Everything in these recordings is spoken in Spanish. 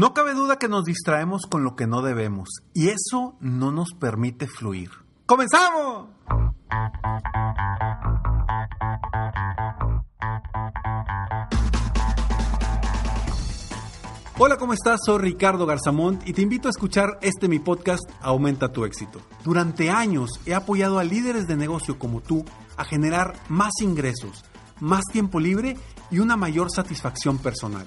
No cabe duda que nos distraemos con lo que no debemos y eso no nos permite fluir. ¡Comenzamos! Hola, ¿cómo estás? Soy Ricardo Garzamont y te invito a escuchar este mi podcast Aumenta tu éxito. Durante años he apoyado a líderes de negocio como tú a generar más ingresos, más tiempo libre y una mayor satisfacción personal.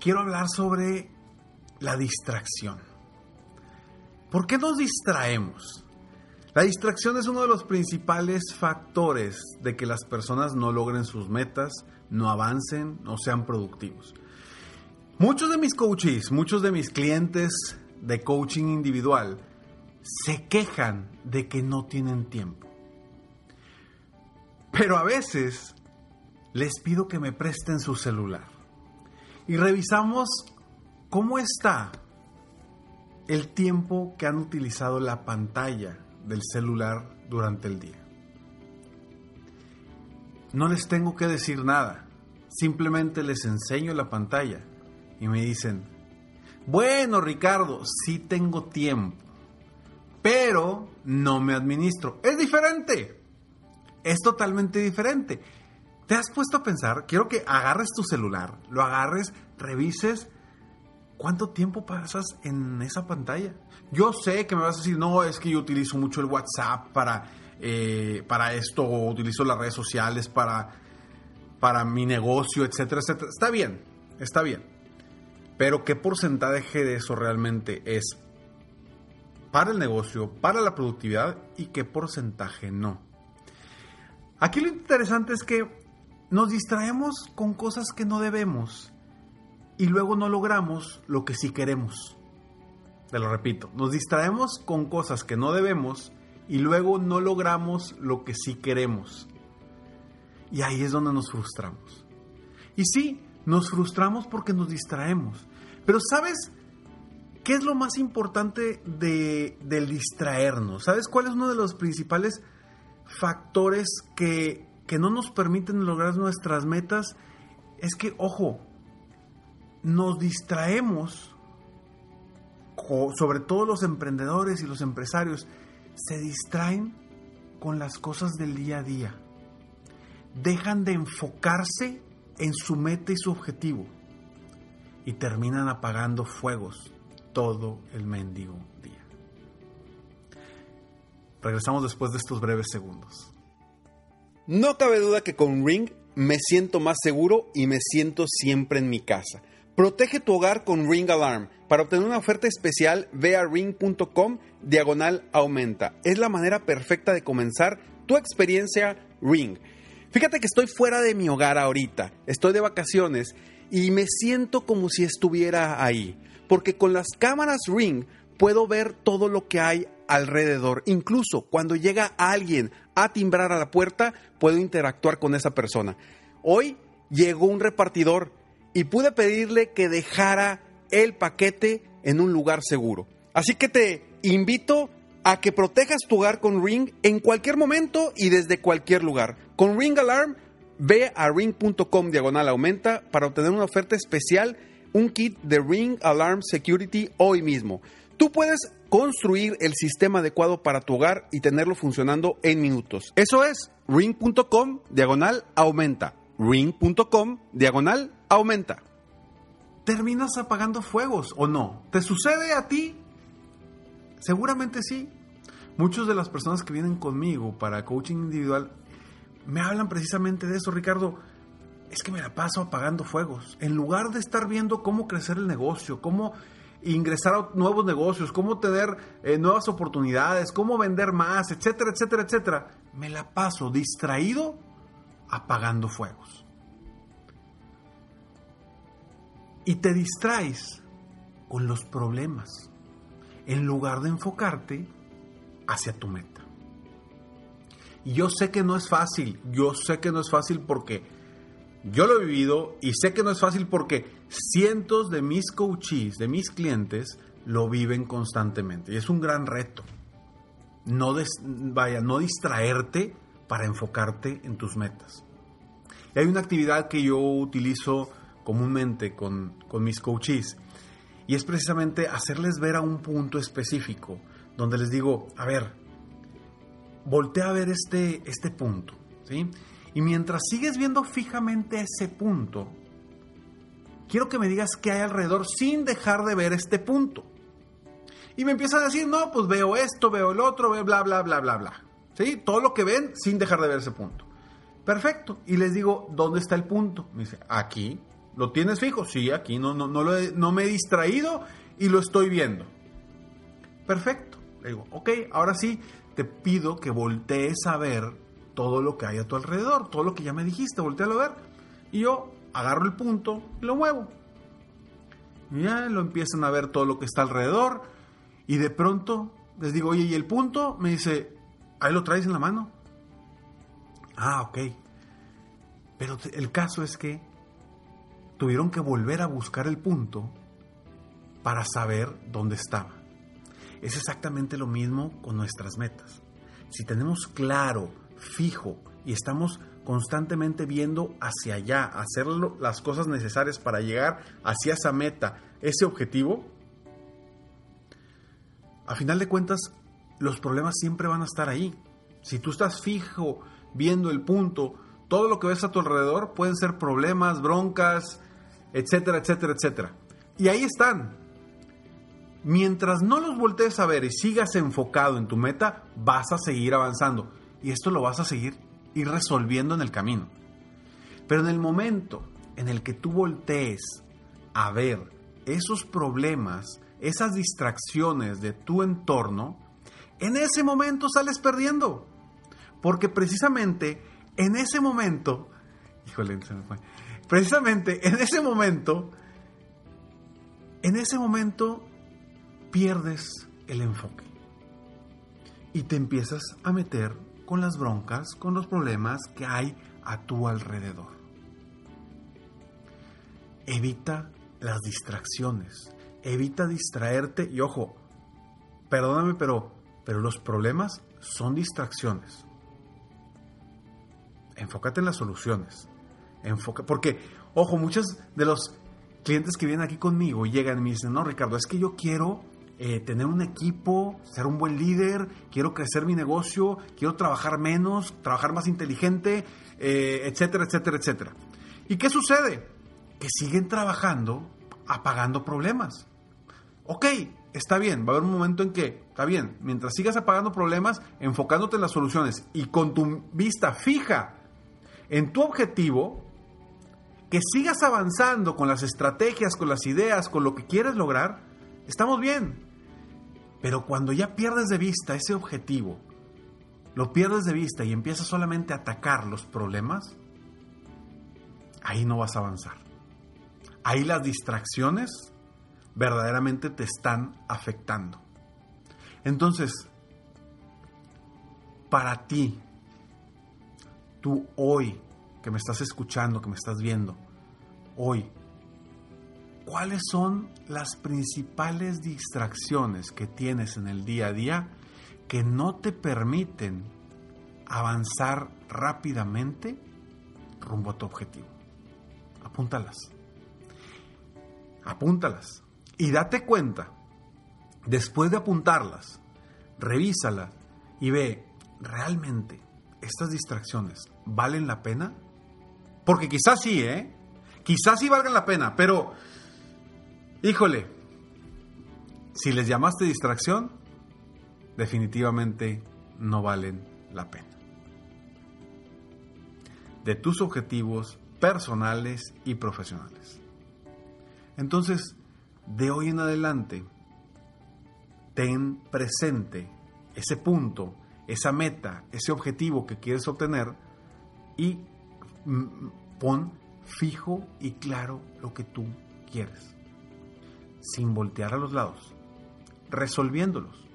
quiero hablar sobre la distracción. ¿Por qué nos distraemos? La distracción es uno de los principales factores de que las personas no logren sus metas, no avancen, no sean productivos. Muchos de mis coaches, muchos de mis clientes de coaching individual se quejan de que no tienen tiempo. Pero a veces les pido que me presten su celular y revisamos cómo está el tiempo que han utilizado la pantalla del celular durante el día. No les tengo que decir nada, simplemente les enseño la pantalla y me dicen, bueno Ricardo, sí tengo tiempo, pero no me administro. Es diferente, es totalmente diferente. ¿Te has puesto a pensar? Quiero que agarres tu celular, lo agarres, revises cuánto tiempo pasas en esa pantalla. Yo sé que me vas a decir, no, es que yo utilizo mucho el WhatsApp para, eh, para esto, o utilizo las redes sociales para, para mi negocio, etcétera, etcétera. Está bien, está bien. Pero ¿qué porcentaje de eso realmente es para el negocio, para la productividad y qué porcentaje no? Aquí lo interesante es que nos distraemos con cosas que no debemos y luego no logramos lo que sí queremos. Te lo repito, nos distraemos con cosas que no debemos y luego no logramos lo que sí queremos. Y ahí es donde nos frustramos. Y sí, nos frustramos porque nos distraemos. Pero ¿sabes qué es lo más importante de, del distraernos? ¿Sabes cuál es uno de los principales factores que que no nos permiten lograr nuestras metas es que, ojo, nos distraemos, sobre todo los emprendedores y los empresarios, se distraen con las cosas del día a día. Dejan de enfocarse en su meta y su objetivo y terminan apagando fuegos todo el mendigo día. Regresamos después de estos breves segundos. No cabe duda que con Ring me siento más seguro y me siento siempre en mi casa. Protege tu hogar con Ring Alarm. Para obtener una oferta especial, ve a ring.com diagonal aumenta. Es la manera perfecta de comenzar tu experiencia Ring. Fíjate que estoy fuera de mi hogar ahorita, estoy de vacaciones y me siento como si estuviera ahí. Porque con las cámaras Ring puedo ver todo lo que hay alrededor. Incluso cuando llega alguien a timbrar a la puerta, puedo interactuar con esa persona. Hoy llegó un repartidor y pude pedirle que dejara el paquete en un lugar seguro. Así que te invito a que protejas tu hogar con Ring en cualquier momento y desde cualquier lugar. Con Ring Alarm, ve a ring.com diagonal aumenta para obtener una oferta especial, un kit de Ring Alarm Security hoy mismo. Tú puedes construir el sistema adecuado para tu hogar y tenerlo funcionando en minutos. Eso es ring.com diagonal aumenta. ring.com diagonal aumenta. ¿Terminas apagando fuegos o no? ¿Te sucede a ti? Seguramente sí. Muchas de las personas que vienen conmigo para coaching individual me hablan precisamente de eso, Ricardo. Es que me la paso apagando fuegos. En lugar de estar viendo cómo crecer el negocio, cómo ingresar a nuevos negocios, cómo tener eh, nuevas oportunidades, cómo vender más, etcétera, etcétera, etcétera, me la paso distraído apagando fuegos. Y te distraes con los problemas en lugar de enfocarte hacia tu meta. Y yo sé que no es fácil, yo sé que no es fácil porque yo lo he vivido y sé que no es fácil porque cientos de mis coaches, de mis clientes, lo viven constantemente. Y es un gran reto. No vaya, no distraerte para enfocarte en tus metas. Y hay una actividad que yo utilizo comúnmente con, con mis coaches y es precisamente hacerles ver a un punto específico donde les digo, a ver, voltea a ver este, este punto, ¿sí? Y mientras sigues viendo fijamente ese punto, quiero que me digas qué hay alrededor sin dejar de ver este punto. Y me empiezan a decir, no, pues veo esto, veo el otro, veo bla, bla, bla, bla, bla. ¿Sí? Todo lo que ven sin dejar de ver ese punto. Perfecto. Y les digo, ¿dónde está el punto? Me dice, aquí. ¿Lo tienes fijo? Sí, aquí. No, no, no, no me he distraído y lo estoy viendo. Perfecto. Le digo, ok, ahora sí, te pido que voltees a ver todo lo que hay a tu alrededor, todo lo que ya me dijiste, voltealo a ver. Y yo agarro el punto y lo muevo. Y ya lo empiezan a ver todo lo que está alrededor. Y de pronto les digo, oye, ¿y el punto? Me dice, ahí lo traes en la mano. Ah, ok. Pero el caso es que tuvieron que volver a buscar el punto para saber dónde estaba. Es exactamente lo mismo con nuestras metas. Si tenemos claro, fijo y estamos constantemente viendo hacia allá, hacer las cosas necesarias para llegar hacia esa meta, ese objetivo, a final de cuentas los problemas siempre van a estar ahí. Si tú estás fijo viendo el punto, todo lo que ves a tu alrededor pueden ser problemas, broncas, etcétera, etcétera, etcétera. Y ahí están. Mientras no los voltees a ver y sigas enfocado en tu meta, vas a seguir avanzando. Y esto lo vas a seguir ir resolviendo en el camino. Pero en el momento en el que tú voltees a ver esos problemas, esas distracciones de tu entorno, en ese momento sales perdiendo. Porque precisamente en ese momento, híjole, se me fue precisamente en ese momento, en ese momento pierdes el enfoque y te empiezas a meter con las broncas, con los problemas que hay a tu alrededor. Evita las distracciones, evita distraerte y ojo, perdóname, pero, pero los problemas son distracciones. Enfócate en las soluciones enfoca. Porque, ojo, muchos de los clientes que vienen aquí conmigo llegan y me dicen, no, Ricardo, es que yo quiero eh, tener un equipo, ser un buen líder, quiero crecer mi negocio, quiero trabajar menos, trabajar más inteligente, eh, etcétera, etcétera, etcétera. ¿Y qué sucede? Que siguen trabajando apagando problemas. Ok, está bien, va a haber un momento en que, está bien, mientras sigas apagando problemas, enfocándote en las soluciones y con tu vista fija en tu objetivo, que sigas avanzando con las estrategias, con las ideas, con lo que quieres lograr, estamos bien. Pero cuando ya pierdes de vista ese objetivo, lo pierdes de vista y empiezas solamente a atacar los problemas, ahí no vas a avanzar. Ahí las distracciones verdaderamente te están afectando. Entonces, para ti, tú hoy que me estás escuchando, que me estás viendo, hoy, cuáles son las principales distracciones que tienes en el día a día que no te permiten avanzar rápidamente rumbo a tu objetivo. Apúntalas. Apúntalas. Y date cuenta, después de apuntarlas, revísalas y ve, ¿realmente estas distracciones valen la pena? Porque quizás sí, ¿eh? Quizás sí valgan la pena, pero, híjole, si les llamaste distracción, definitivamente no valen la pena. De tus objetivos personales y profesionales. Entonces, de hoy en adelante, ten presente ese punto, esa meta, ese objetivo que quieres obtener y pon fijo y claro lo que tú quieres, sin voltear a los lados, resolviéndolos,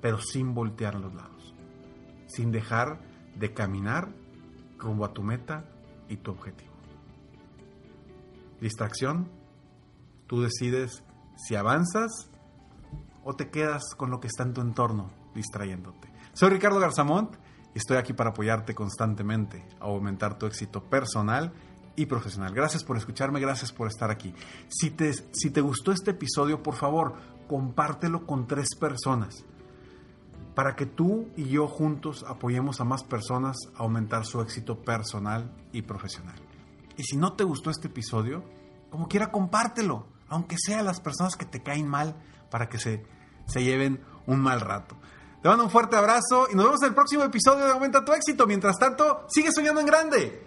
pero sin voltear a los lados, sin dejar de caminar rumbo a tu meta y tu objetivo. Distracción, tú decides si avanzas o te quedas con lo que está en tu entorno distrayéndote. Soy Ricardo Garzamont y estoy aquí para apoyarte constantemente a aumentar tu éxito personal y profesional. Gracias por escucharme, gracias por estar aquí. Si te, si te gustó este episodio, por favor, compártelo con tres personas para que tú y yo juntos apoyemos a más personas a aumentar su éxito personal y profesional. Y si no te gustó este episodio, como quiera compártelo, aunque sea las personas que te caen mal, para que se, se lleven un mal rato. Te mando un fuerte abrazo y nos vemos en el próximo episodio de Aumenta tu éxito. Mientras tanto, sigue soñando en grande.